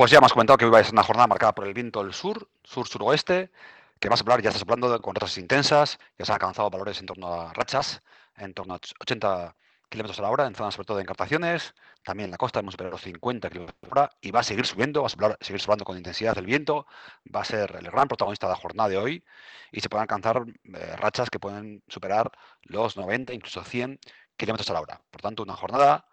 Pues ya hemos comentado que hoy va a ser una jornada marcada por el viento del sur, sur-suroeste, que va a soplar, ya está soplando con rachas intensas, ya se han alcanzado valores en torno a rachas, en torno a 80 kilómetros a la hora, en zonas sobre todo de encartaciones, también en la costa hemos superado los 50 kilómetros a la hora y va a seguir subiendo, va a seguir soplando con intensidad el viento, va a ser el gran protagonista de la jornada de hoy y se pueden alcanzar eh, rachas que pueden superar los 90, incluso 100 kilómetros a la hora. Por tanto, una jornada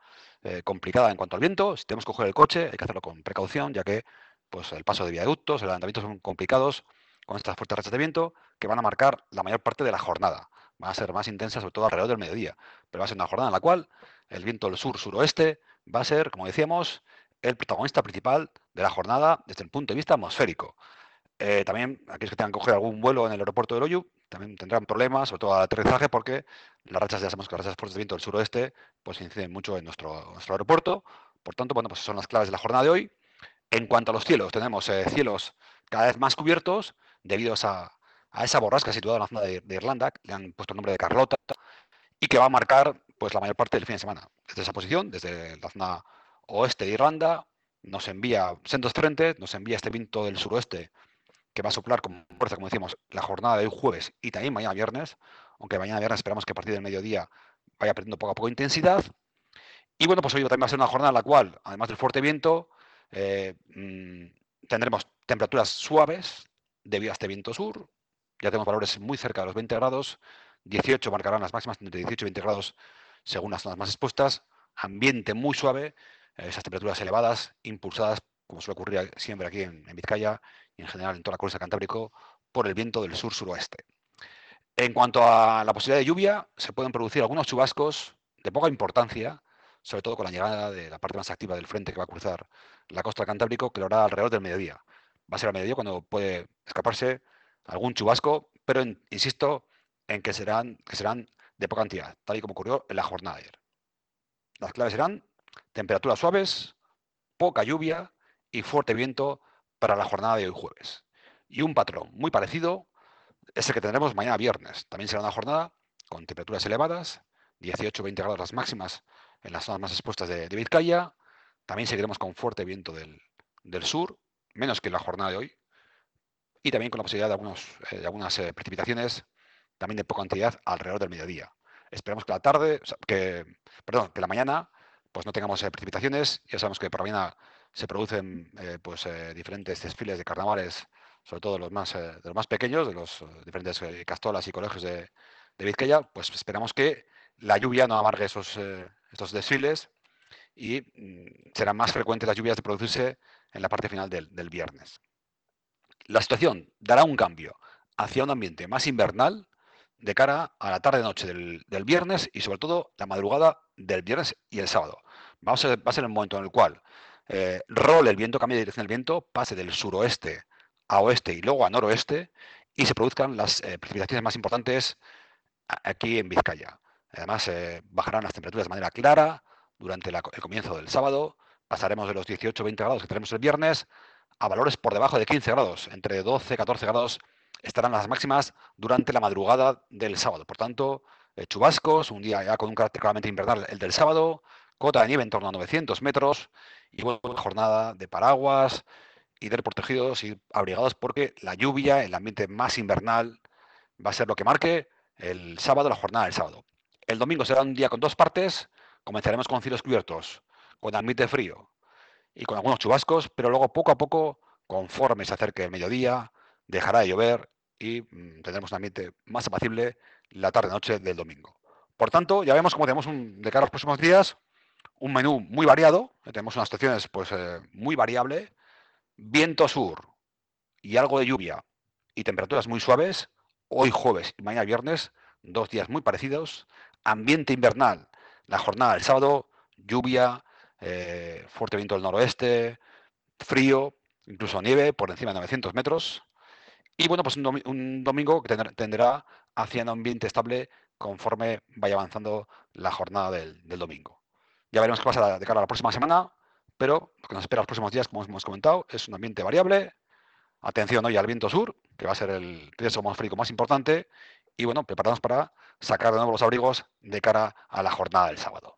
eh, complicada en cuanto al viento. Si tenemos que coger el coche, hay que hacerlo con precaución, ya que pues, el paso de viaductos, el levantamiento son complicados con estas fuertes rachas de viento que van a marcar la mayor parte de la jornada. Van a ser más intensas, sobre todo alrededor del mediodía. Pero va a ser una jornada en la cual el viento del sur-suroeste va a ser, como decíamos, el protagonista principal de la jornada desde el punto de vista atmosférico. Eh, también aquellos que tengan que coger algún vuelo en el aeropuerto de Loyu también tendrán problemas, sobre todo al aterrizaje, porque las rachas, ya sabemos que las rachas fuertes de viento del suroeste pues inciden mucho en nuestro, nuestro aeropuerto. Por tanto, bueno, pues son las claves de la jornada de hoy. En cuanto a los cielos, tenemos eh, cielos cada vez más cubiertos debido a esa, a esa borrasca situada en la zona de, Irlanda, le han puesto el nombre de Carlota, y que va a marcar pues la mayor parte del fin de semana. Desde esa posición, desde la zona oeste de Irlanda, nos envía sendos frentes, nos envía este viento del suroeste que va a soplar con fuerza, como decíamos, la jornada de hoy jueves y también mañana viernes, aunque mañana viernes esperamos que a partir del mediodía vaya perdiendo poco a poco intensidad. Y bueno, pues hoy también va a ser una jornada en la cual, además del fuerte viento, eh, mm, tendremos temperaturas suaves debido a este viento sur. Ya tenemos valores muy cerca de los 20 grados. 18 marcarán las máximas entre 18 y 20 grados según las zonas más expuestas. Ambiente muy suave, esas temperaturas elevadas, impulsadas, como suele ocurrir siempre aquí en Vizcaya, y en general en toda la costa cantábrico por el viento del sur-suroeste. En cuanto a la posibilidad de lluvia, se pueden producir algunos chubascos de poca importancia, sobre todo con la llegada de la parte más activa del frente que va a cruzar la costa Cantábrico, que lo hará alrededor del mediodía. Va a ser al mediodía cuando puede escaparse algún chubasco, pero insisto en que serán, que serán de poca cantidad, tal y como ocurrió en la jornada de ayer. Las claves serán temperaturas suaves, poca lluvia y fuerte viento para la jornada de hoy jueves. Y un patrón muy parecido es el que tendremos mañana viernes. También será una jornada con temperaturas elevadas, 18-20 grados las máximas en las zonas más expuestas de, Vizcaya. También seguiremos con fuerte viento del, sur, menos que la jornada de hoy. Y también con la posibilidad de, algunos, eh, de algunas eh, precipitaciones, también de poca cantidad alrededor del mediodía. Esperamos que la tarde, que, perdón, que la mañana, pues no tengamos eh, precipitaciones. Ya sabemos que por la mañana se producen eh, pues, eh, diferentes desfiles de carnavales, sobre todo los más, eh, de los más pequeños, de los diferentes castolas y colegios de, Vizcaya, pues esperamos que la lluvia no amargue esos, estos desfiles y mm, serán más frecuentes las lluvias de producirse en la parte final del, viernes. La situación dará un cambio hacia un ambiente más invernal de cara a la tarde-noche del, del, viernes y sobre todo la madrugada del viernes y el sábado. Vamos va a ser el momento en el cual eh, rol el viento, cambie de dirección del viento, pase del suroeste a oeste y luego a noroeste y se produzcan las eh, precipitaciones más importantes aquí en Vizcaya. Además, eh, bajarán las temperaturas de manera clara durante el comienzo del sábado. Pasaremos de los 18-20 grados que tenemos el viernes a valores por debajo de 15 grados. Entre 12-14 grados estarán las máximas durante la madrugada del sábado. Por tanto, chubascos, un día ya con un carácter claramente invernal el del sábado, cota de nieve en torno a 900 metros y buena jornada de paraguas y de protegidos y abrigados porque la lluvia, el ambiente más invernal, va a ser lo que marque el sábado, la jornada del sábado. El domingo será un día con dos partes, comenzaremos con cielos cubiertos, con ambiente frío y con algunos chubascos, pero luego poco a poco, conforme se acerque el mediodía, dejará de llover y mm, tendremos un ambiente más apacible la tarde-noche del domingo. Por tanto, ya vemos cómo tenemos un, de cara a los próximos días un menú muy variado, tenemos unas estaciones pues, eh, muy variable, viento sur y algo de lluvia y temperaturas muy suaves, hoy jueves y mañana viernes, dos días muy parecidos, ambiente invernal, la jornada del sábado, lluvia, eh, fuerte viento del noroeste, frío, incluso nieve por encima de 900 metros, y bueno, pues un, domingo que tendrá hacia un ambiente estable conforme vaya avanzando la jornada del domingo. Ya veremos qué pasa de cara a la próxima semana, pero lo que nos espera los próximos días, como hemos comentado, es un ambiente variable. Atención hoy al viento sur, que va a ser el riesgo atmosférico más importante. Y bueno, preparados para sacar de nuevo los abrigos de cara a la jornada del sábado.